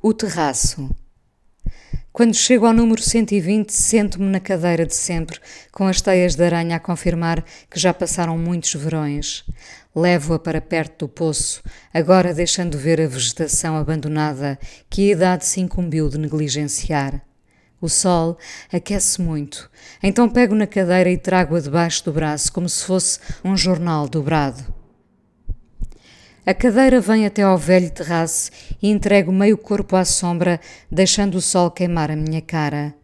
O terraço. Quando chego ao número 120, sento-me na cadeira de sempre, com as teias de aranha a confirmar que já passaram muitos verões. Levo-a para perto do poço, agora deixando ver a vegetação abandonada que a idade se incumbiu de negligenciar. O sol aquece muito, então pego na cadeira e trago-a debaixo do braço como se fosse um jornal dobrado. A cadeira vem até ao velho terraço e entrego meio corpo à sombra, deixando o sol queimar a minha cara.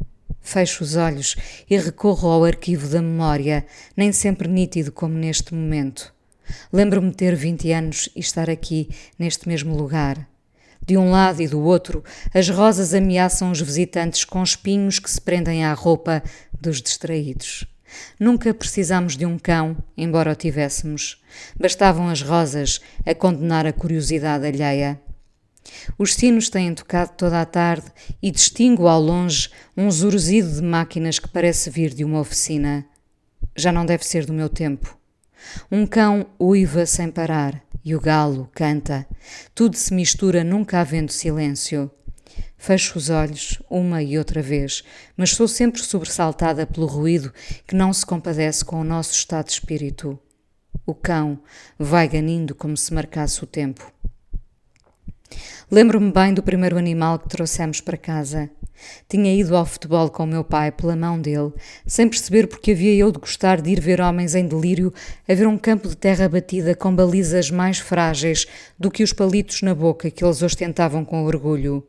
Fecho os olhos e recorro ao arquivo da memória, nem sempre nítido como neste momento. Lembro-me ter 20 anos e estar aqui, neste mesmo lugar. De um lado e do outro, as rosas ameaçam os visitantes com espinhos que se prendem à roupa dos distraídos. Nunca precisámos de um cão, embora o tivéssemos. Bastavam as rosas a condenar a curiosidade alheia. Os sinos têm tocado toda a tarde e distingo ao longe um zuruzido de máquinas que parece vir de uma oficina. Já não deve ser do meu tempo. Um cão uiva sem parar e o galo canta. Tudo se mistura, nunca havendo silêncio. Fecho os olhos uma e outra vez, mas sou sempre sobressaltada pelo ruído que não se compadece com o nosso estado de espírito. O cão vai ganindo como se marcasse o tempo. Lembro-me bem do primeiro animal que trouxemos para casa. Tinha ido ao futebol com meu pai pela mão dele, sem perceber porque havia eu de gostar de ir ver homens em delírio a ver um campo de terra batida com balizas mais frágeis do que os palitos na boca que eles ostentavam com orgulho.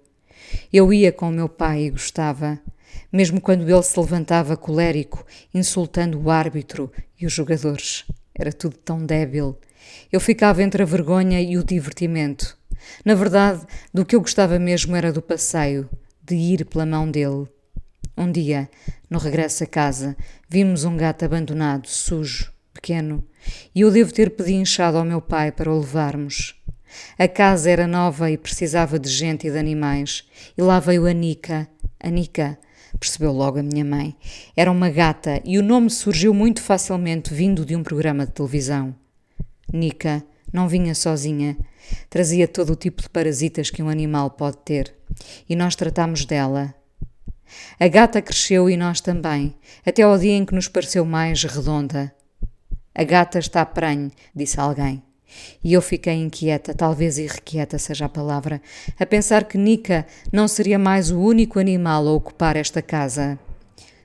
Eu ia com o meu pai e gostava, mesmo quando ele se levantava colérico, insultando o árbitro e os jogadores. Era tudo tão débil. Eu ficava entre a vergonha e o divertimento. Na verdade, do que eu gostava mesmo era do passeio, de ir pela mão dele. Um dia, no regresso a casa, vimos um gato abandonado, sujo, pequeno, e eu devo ter pedinchado ao meu pai para o levarmos. A casa era nova e precisava de gente e de animais. E lá veio a Nica. A Nica, percebeu logo a minha mãe. Era uma gata e o nome surgiu muito facilmente vindo de um programa de televisão. Nica não vinha sozinha. Trazia todo o tipo de parasitas que um animal pode ter. E nós tratámos dela. A gata cresceu e nós também, até ao dia em que nos pareceu mais redonda. A gata está prenhe, disse alguém. E eu fiquei inquieta, talvez irrequieta seja a palavra, a pensar que Nika não seria mais o único animal a ocupar esta casa.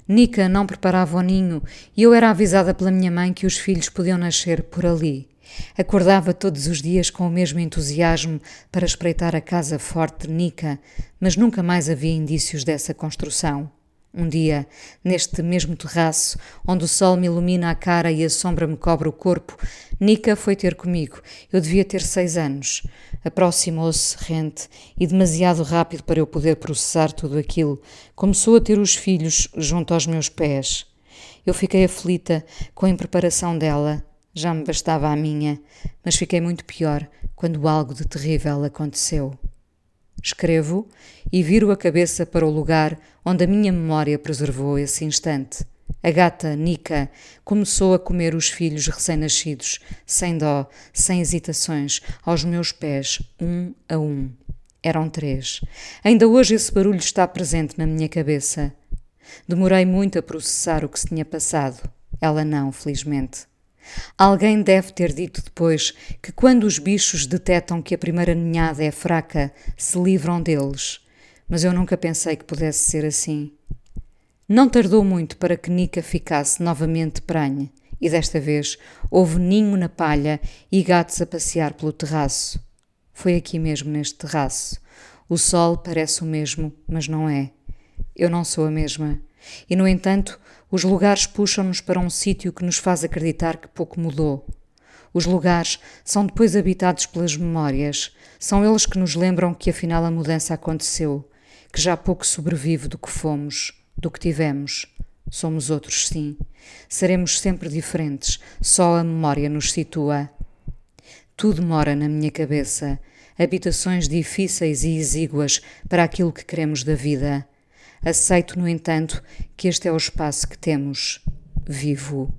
Nika não preparava o ninho e eu era avisada pela minha mãe que os filhos podiam nascer por ali. Acordava todos os dias com o mesmo entusiasmo para espreitar a casa forte de Nika, mas nunca mais havia indícios dessa construção. Um dia, neste mesmo terraço, onde o sol me ilumina a cara e a sombra me cobre o corpo, Nika foi ter comigo. Eu devia ter seis anos. Aproximou-se, rente, e demasiado rápido para eu poder processar tudo aquilo. Começou a ter os filhos junto aos meus pés. Eu fiquei aflita com a impreparação dela. Já me bastava a minha, mas fiquei muito pior quando algo de terrível aconteceu. Escrevo e viro a cabeça para o lugar onde a minha memória preservou esse instante. A gata, Nika, começou a comer os filhos recém-nascidos, sem dó, sem hesitações, aos meus pés, um a um. Eram três. Ainda hoje esse barulho está presente na minha cabeça. Demorei muito a processar o que se tinha passado. Ela não, felizmente. Alguém deve ter dito depois que quando os bichos detectam que a primeira ninhada é fraca, se livram deles. Mas eu nunca pensei que pudesse ser assim. Não tardou muito para que Nica ficasse novamente pranha, e desta vez houve ninho na palha e gatos a passear pelo terraço. Foi aqui mesmo neste terraço. O sol parece o mesmo, mas não é. Eu não sou a mesma. E, no entanto, os lugares puxam-nos para um sítio que nos faz acreditar que pouco mudou. Os lugares são depois habitados pelas memórias, são eles que nos lembram que afinal a mudança aconteceu, que já pouco sobrevive do que fomos, do que tivemos. Somos outros, sim. Seremos sempre diferentes, só a memória nos situa. Tudo mora na minha cabeça, habitações difíceis e exíguas para aquilo que queremos da vida. Aceito, no entanto, que este é o espaço que temos. Vivo.